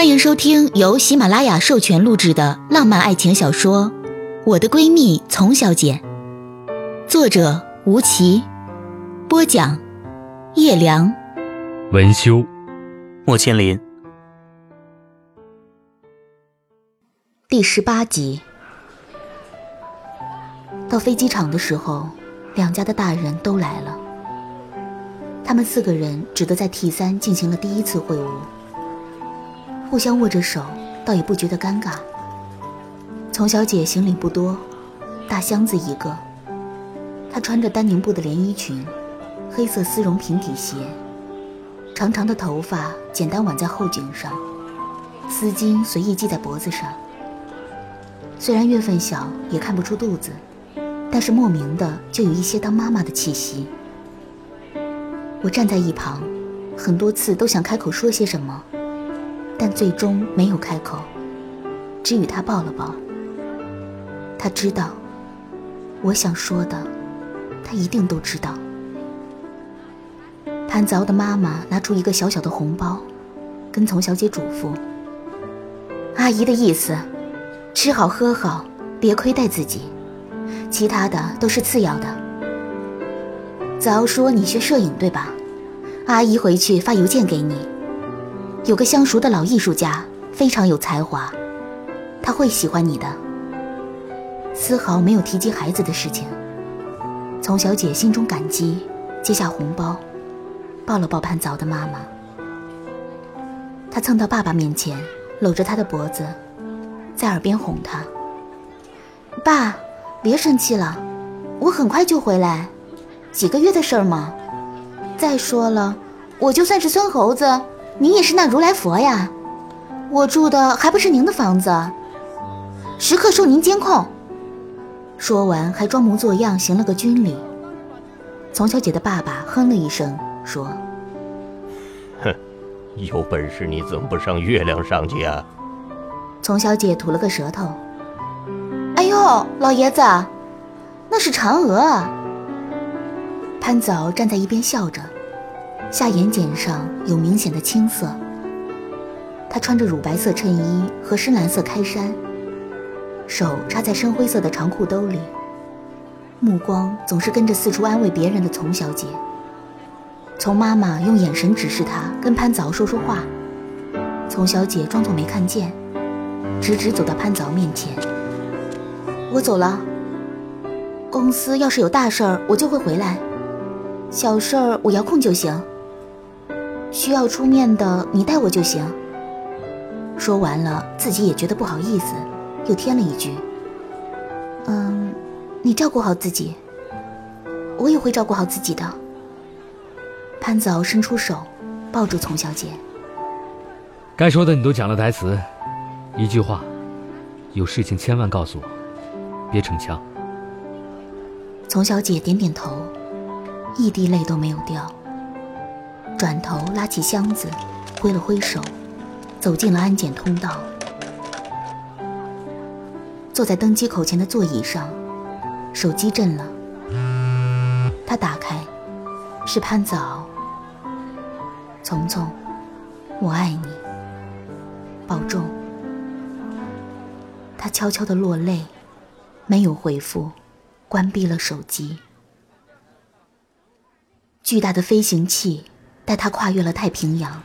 欢迎收听由喜马拉雅授权录制的浪漫爱情小说《我的闺蜜丛小姐》，作者吴奇，播讲叶良，文修，莫千林。第十八集。到飞机场的时候，两家的大人都来了。他们四个人只得在 T 三进行了第一次会晤。互相握着手，倒也不觉得尴尬。丛小姐行李不多，大箱子一个。她穿着丹宁布的连衣裙，黑色丝绒平底鞋，长长的头发简单挽在后颈上，丝巾随意系在脖子上。虽然月份小，也看不出肚子，但是莫名的就有一些当妈妈的气息。我站在一旁，很多次都想开口说些什么。但最终没有开口，只与他抱了抱。他知道，我想说的，他一定都知道。潘子敖的妈妈拿出一个小小的红包，跟丛小姐嘱咐：“阿姨的意思，吃好喝好，别亏待自己，其他的都是次要的。”子敖说：“你学摄影对吧？阿姨回去发邮件给你。”有个相熟的老艺术家，非常有才华，他会喜欢你的。丝毫没有提及孩子的事情。丛小姐心中感激，接下红包，抱了抱潘早的妈妈。她蹭到爸爸面前，搂着他的脖子，在耳边哄他：“爸，别生气了，我很快就回来，几个月的事儿嘛。再说了，我就算是孙猴子。”你也是那如来佛呀，我住的还不是您的房子，时刻受您监控。说完，还装模作样行了个军礼。丛小姐的爸爸哼了一声，说：“哼，有本事你怎么不上月亮上去啊？”丛小姐吐了个舌头：“哎呦，老爷子，那是嫦娥啊。”潘早站在一边笑着。下眼睑上有明显的青色。她穿着乳白色衬衣和深蓝色开衫，手插在深灰色的长裤兜里，目光总是跟着四处安慰别人的丛小姐。丛妈妈用眼神指示她跟潘早说说话，丛小姐装作没看见，直直走到潘早面前。我走了。公司要是有大事儿，我就会回来；小事儿我遥控就行。需要出面的，你带我就行。说完了，自己也觉得不好意思，又添了一句：“嗯，你照顾好自己，我也会照顾好自己的。”潘子敖伸出手，抱住丛小姐。该说的你都讲了台词，一句话，有事情千万告诉我，别逞强。丛小姐点点头，一滴泪都没有掉。转头拉起箱子，挥了挥手，走进了安检通道。坐在登机口前的座椅上，手机震了。他打开，是潘子敖。丛丛，我爱你，保重。他悄悄地落泪，没有回复，关闭了手机。巨大的飞行器。带他跨越了太平洋，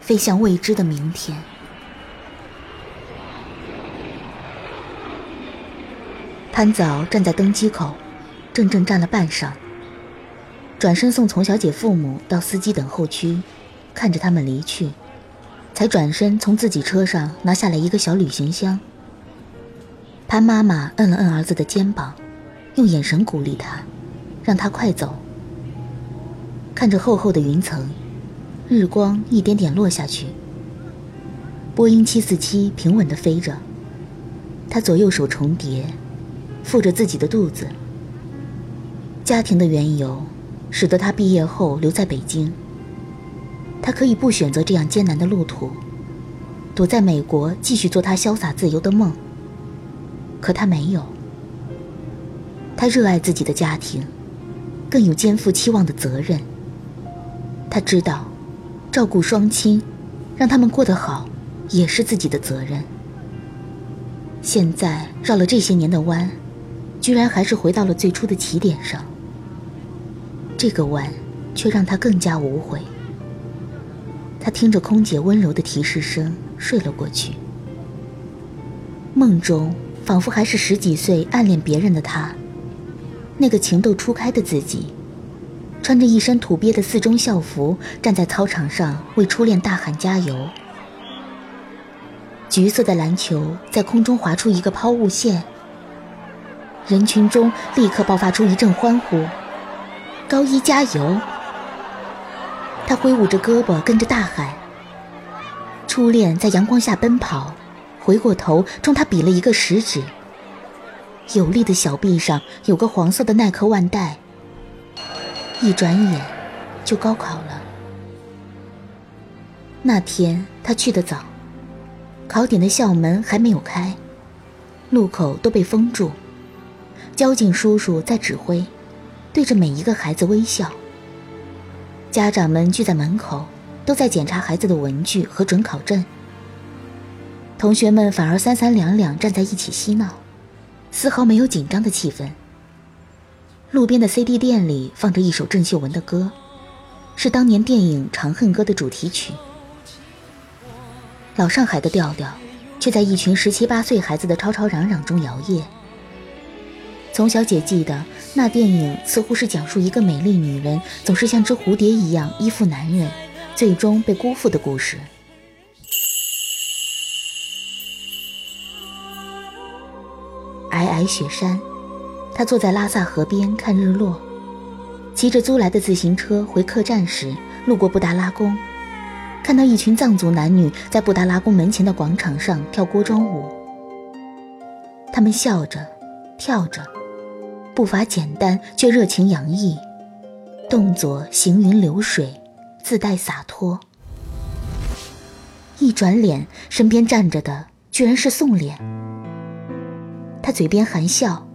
飞向未知的明天。潘早站在登机口，怔怔站了半晌，转身送丛小姐父母到司机等候区，看着他们离去，才转身从自己车上拿下来一个小旅行箱。潘妈妈摁了摁儿子的肩膀，用眼神鼓励他，让他快走。看着厚厚的云层，日光一点点落下去。波音七四七平稳地飞着，他左右手重叠，负着自己的肚子。家庭的缘由，使得他毕业后留在北京。他可以不选择这样艰难的路途，躲在美国继续做他潇洒自由的梦。可他没有。他热爱自己的家庭，更有肩负期望的责任。他知道，照顾双亲，让他们过得好，也是自己的责任。现在绕了这些年的弯，居然还是回到了最初的起点上。这个弯，却让他更加无悔。他听着空姐温柔的提示声，睡了过去。梦中仿佛还是十几岁暗恋别人的他，那个情窦初开的自己，穿着一身土鳖的四中校服，站在操场上为初恋大喊加油。橘色的篮球在空中划出一个抛物线，人群中立刻爆发出一阵欢呼：“高一加油！”他挥舞着胳膊跟着大喊。初恋在阳光下奔跑，回过头冲他比了一个食指。有力的小臂上有个黄色的耐克腕带。一转眼，就高考了。那天他去的早。考点的校门还没有开，路口都被封住。交警叔叔在指挥，对着每一个孩子微笑。家长们聚在门口，都在检查孩子的文具和准考证。同学们反而三三两两站在一起嬉闹，丝毫没有紧张的气氛。路边的 CD 店里放着一首郑秀文的歌，是当年电影《长恨歌》的主题曲。老上海的调调，却在一群十七八岁孩子的吵吵嚷嚷中摇曳。从小姐记得，那电影似乎是讲述一个美丽女人总是像只蝴蝶一样依附男人，最终被辜负的故事。皑皑雪山，他坐在拉萨河边看日落，骑着租来的自行车回客栈时，路过布达拉宫。看到一群藏族男女在布达拉宫门前的广场上跳锅庄舞，他们笑着，跳着，步伐简单却热情洋溢，动作行云流水，自带洒脱。一转脸，身边站着的居然是宋濂。他嘴边含笑，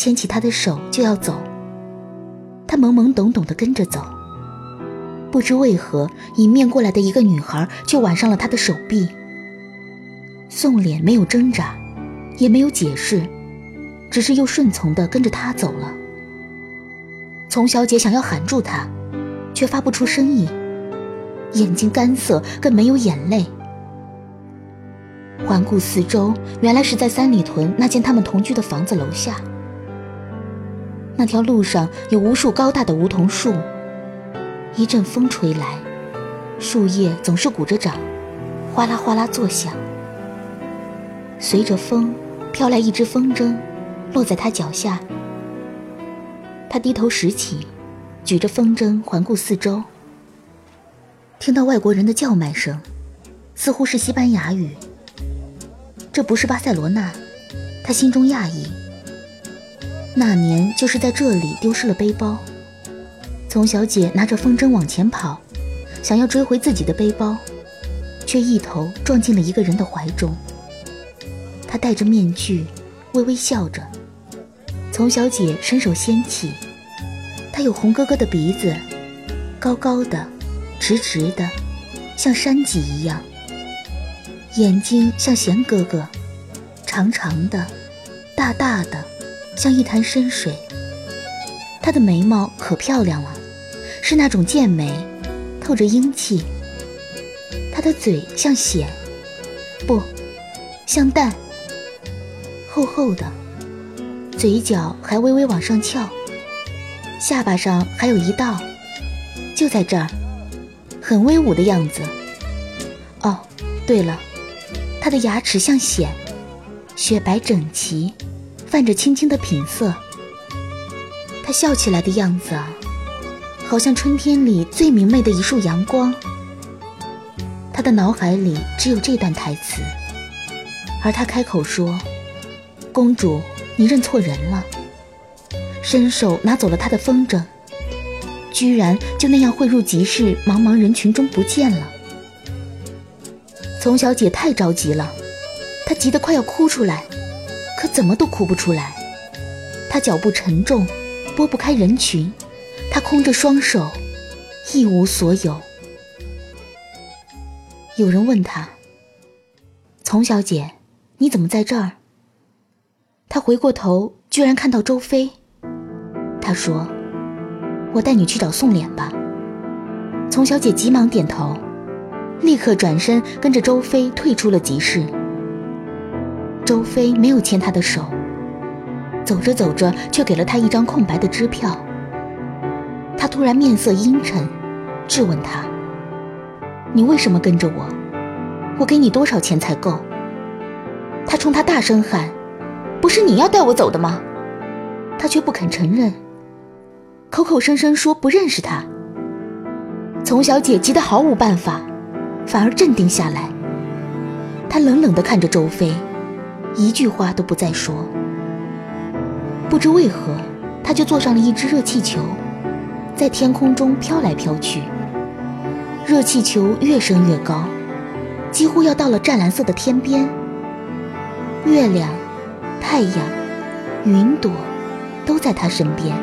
牵起他的手就要走，他懵懵懂懂地跟着走。不知为何，迎面过来的一个女孩却挽上了他的手臂。宋濂没有挣扎，也没有解释，只是又顺从地跟着他走了。丛小姐想要喊住他，却发不出声音，眼睛干涩，更没有眼泪。环顾四周，原来是在三里屯那间他们同居的房子楼下。那条路上有无数高大的梧桐树。一阵风吹来，树叶总是鼓着掌，哗啦哗啦作响。随着风，飘来一只风筝，落在他脚下。他低头拾起，举着风筝环顾四周，听到外国人的叫卖声，似乎是西班牙语。这不是巴塞罗那，他心中讶异。那年就是在这里丢失了背包。丛小姐拿着风筝往前跑，想要追回自己的背包，却一头撞进了一个人的怀中。他戴着面具，微微笑着。丛小姐伸手掀起，他有红哥哥的鼻子，高高的，直直的，像山脊一样；眼睛像贤哥哥，长长的，大大的，像一潭深水。她的眉毛可漂亮了。是那种剑眉，透着英气。她的嘴像血，不像蛋，厚厚的，嘴角还微微往上翘，下巴上还有一道，就在这儿，很威武的样子。哦，对了，她的牙齿像癣，雪白整齐，泛着青青的品色。他笑起来的样子。好像春天里最明媚的一束阳光。他的脑海里只有这段台词，而他开口说：“公主，你认错人了。”伸手拿走了他的风筝，居然就那样汇入集市茫茫人群中不见了。丛小姐太着急了，她急得快要哭出来，怎么都哭不出来。她脚步沉重，拨不开人群。他空着双手，一无所有。有人问他：“丛小姐，你怎么在这儿？”他回过头，居然看到周飞。他说：“我带你去找宋脸吧。”丛小姐急忙点头，立刻转身跟着周飞退出了集市。周飞没有牵她的手，走着走着却给了她一张空白的支票。他突然面色阴沉，质问他：“你为什么跟着我？我给你多少钱才够？”他冲他大声喊。不是你要带我走的吗？他却不肯承认，口口声声说不认识他。丛小姐急得毫无办法，反而镇定下来。她冷冷地看着周飞，一句话都不再说。不知为何，他就坐上了一只热气球，在天空中飘来飘去。热气球越升越高，几乎要到了湛蓝色的天边。月亮。太阳、云朵都在他身边。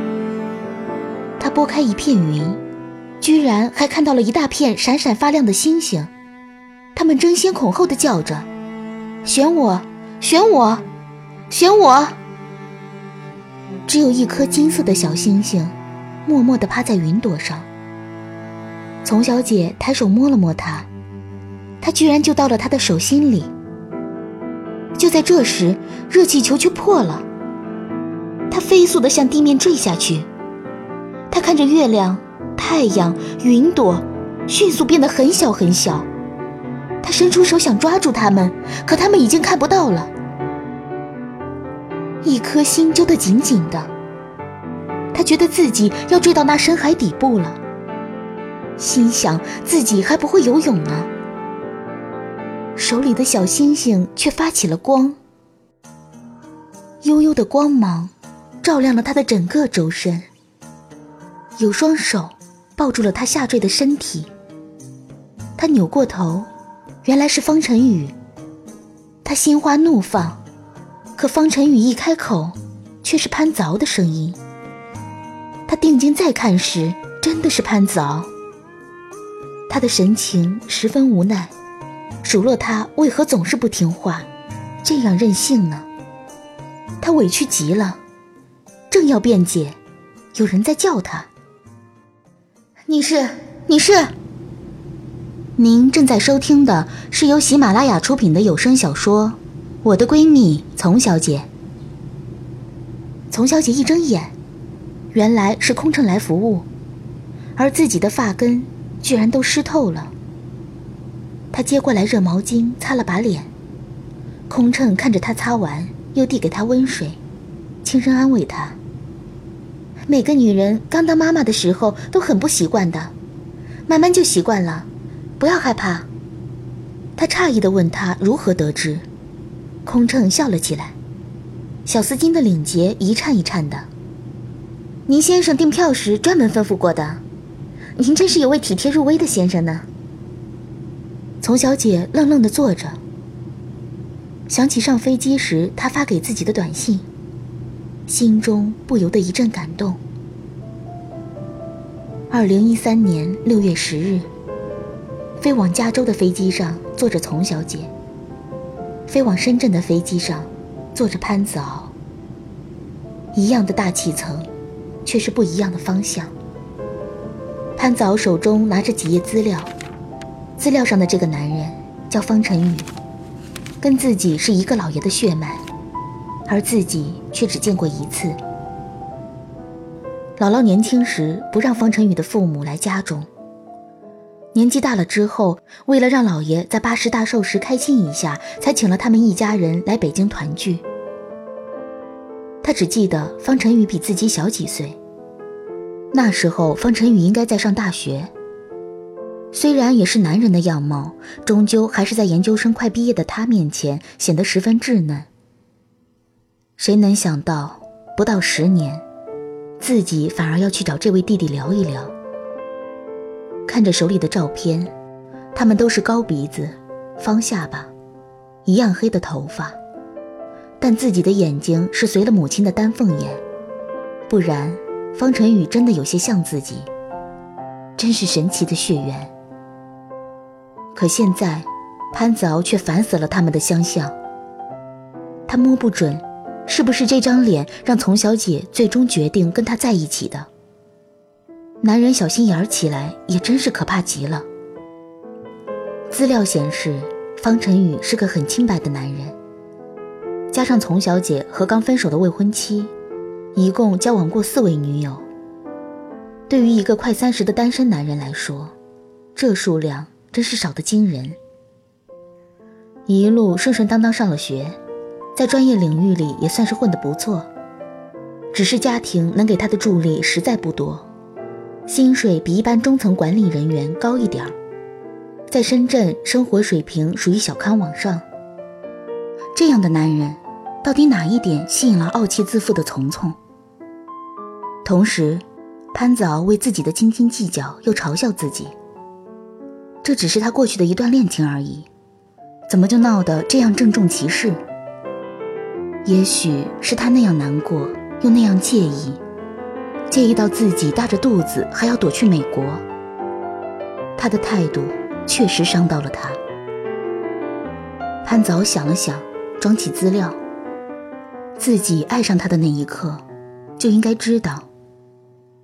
他拨开一片云，居然还看到了一大片闪闪发亮的星星。他们争先恐后的叫着：“选我，选我，选我！”只有一颗金色的小星星，默默地趴在云朵上。丛小姐抬手摸了摸它，它居然就到了她的手心里。就在这时，热气球却破了。它飞速地向地面坠下去。他看着月亮、太阳、云朵，迅速变得很小很小。他伸出手想抓住他们，可他们已经看不到了。一颗心揪得紧紧的。他觉得自己要坠到那深海底部了，心想自己还不会游泳呢。手里的小星星却发起了光，悠悠的光芒照亮了他的整个周身。有双手抱住了他下坠的身体。他扭过头，原来是方晨宇。他心花怒放，可方晨宇一开口，却是潘凿的声音。他定睛再看时，真的是潘凿。他的神情十分无奈。数落他为何总是不听话，这样任性呢？他委屈极了，正要辩解，有人在叫他：“你是？你是？”您正在收听的是由喜马拉雅出品的有声小说《我的闺蜜丛小姐》。丛小姐一睁眼，原来是空乘来服务，而自己的发根居然都湿透了。她接过来热毛巾，擦了把脸。空乘看着她擦完，又递给她温水，轻声安慰她：“每个女人刚当妈妈的时候都很不习惯的，慢慢就习惯了，不要害怕。”他诧异地问他如何得知。空乘笑了起来，小丝巾的领结一颤一颤的。您先生订票时专门吩咐过的，您真是有位体贴入微的先生呢。丛小姐愣愣地坐着，想起上飞机时他发给自己的短信，心中不由得一阵感动。二零一三年六月十日，飞往加州的飞机上坐着丛小姐，飞往深圳的飞机上坐着潘子敖。一样的大气层，却是不一样的方向。潘子敖手中拿着几页资料。资料上的这个男人叫方晨宇，跟自己是一个老爷的血脉，而自己却只见过一次。姥姥年轻时不让方晨宇的父母来家中，年纪大了之后，为了让老爷在八十大寿时开心一下，才请了他们一家人来北京团聚。他只记得方晨宇比自己小几岁，那时候方晨宇应该在上大学。虽然也是男人的样貌，终究还是在研究生快毕业的他面前显得十分稚嫩。谁能想到，不到十年，自己反而要去找这位弟弟聊一聊。看着手里的照片，他们都是高鼻子、方下巴，一样黑的头发，但自己的眼睛是随了母亲的丹凤眼，不然方晨宇真的有些像自己，真是神奇的血缘。可现在，潘子敖却烦死了他们的相像。他摸不准，是不是这张脸让丛小姐最终决定跟他在一起的。男人小心眼儿起来也真是可怕极了。资料显示，方晨宇是个很清白的男人，加上丛小姐和刚分手的未婚妻，一共交往过四位女友。对于一个快三十的单身男人来说，这数量真是少得惊人。一路顺顺当当上了学，在专业领域里也算是混得不错，只是家庭能给他的助力实在不多，薪水比一般中层管理人员高一点儿。在深圳，生活水平属于小康往上。这样的男人，到底哪一点吸引了傲气自负的丛丛？同时，潘子敖为自己的斤斤计较又嘲笑自己。这只是他过去的一段恋情而已，怎么就闹得这样郑重其事？也许是他那样难过，又那样介意，介意到自己大着肚子还要躲去美国。他的态度。确实伤到了他。潘早想了想，装起资料。自己爱上他的那一刻，就应该知道，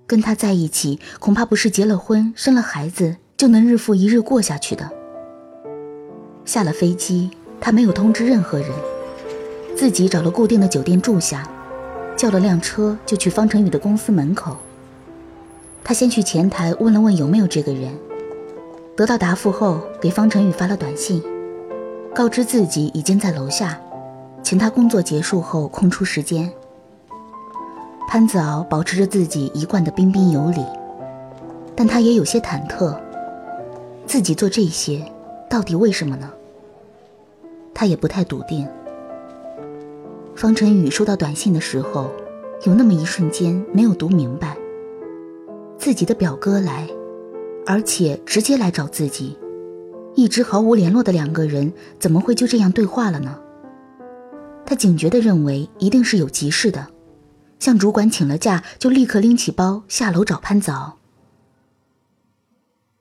跟他在一起恐怕不是结了婚、生了孩子就能日复一日过下去的。下了飞机，他没有通知任何人，自己找了固定的酒店住下，叫了辆车就去方成宇的公司门口。他先去前台问了问有没有这个人。得到答复后，给方成宇发了短信，告知自己已经在楼下，请他工作结束后空出时间。潘子敖保持着自己一贯的彬彬有礼，但他也有些忐忑，自己做这些到底为什么呢？他也不太笃定。方晨宇收到短信的时候，有那么一瞬间没有读明白，自己的表哥来。而且直接来找自己，一直毫无联络的两个人怎么会就这样对话了呢？他警觉地认为一定是有急事的，向主管请了假，就立刻拎起包下楼找潘早。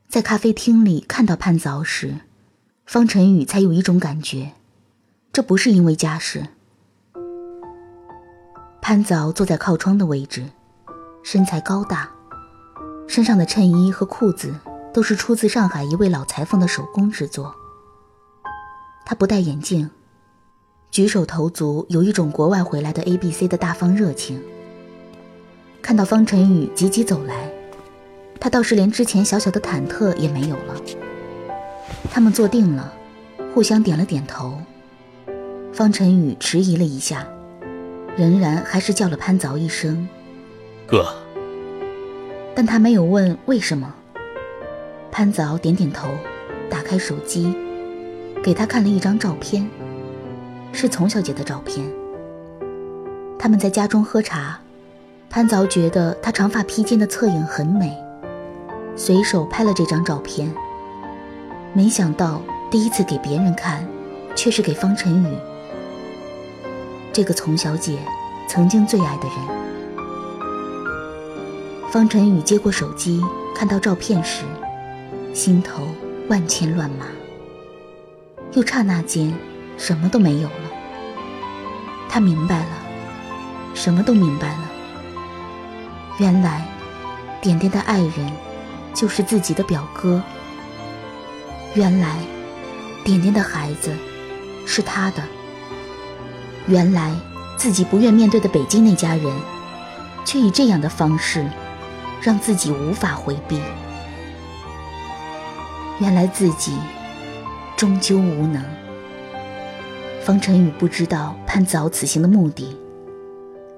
在咖啡厅里看到潘早时，方晨宇才有一种感觉，这不是因为家事。潘早坐在靠窗的位置，身材高大。身上的衬衣和裤子都是出自上海一位老裁缝的手工制作。他不戴眼镜，举手投足有一种国外回来的 A B C 的大方热情。看到方晨宇急急走来，他倒是连之前小小的忐忑也没有了。他们坐定了，互相点了点头。方晨宇迟疑了一下，仍然还是叫了潘凿一声“哥”。但他没有问为什么。潘凿点点头，打开手机，给他看了一张照片，是丛小姐的照片。他们在家中喝茶，潘凿觉得她长发披肩的侧影很美，随手拍了这张照片。没想到第一次给别人看，却是给方晨宇，这个丛小姐曾经最爱的人。方晨宇接过手机，看到照片时，心头万千乱麻。又刹那间，什么都没有了。他明白了，什么都明白了。原来，点点的爱人，就是自己的表哥。原来，点点的孩子，是他的。原来，自己不愿面对的北京那家人，却以这样的方式。让自己无法回避。原来自己终究无能。方晨宇不知道潘子敖此行的目的，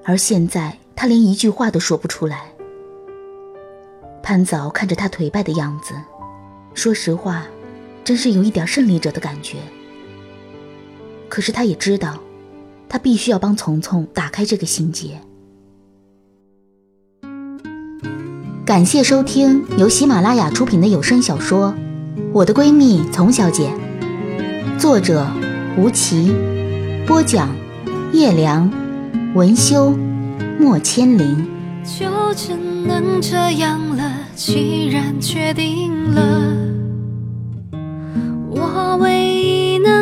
而现在他连一句话都说不出来。潘子敖看着他颓败的样子，说实话，真是有一点胜利者的感觉。可是他也知道，他必须要帮丛丛打开这个心结。感谢收听由喜马拉雅出品的有声小说《我的闺蜜丛小姐》，作者吴奇，播讲叶良，文修莫千灵。就只能这样了，既然决定了，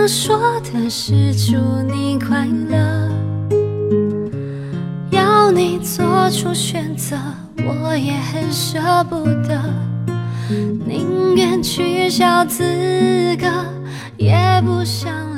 我。说的是祝你快乐。要你做出选择，我也很舍不得，宁愿取消资格，也不想。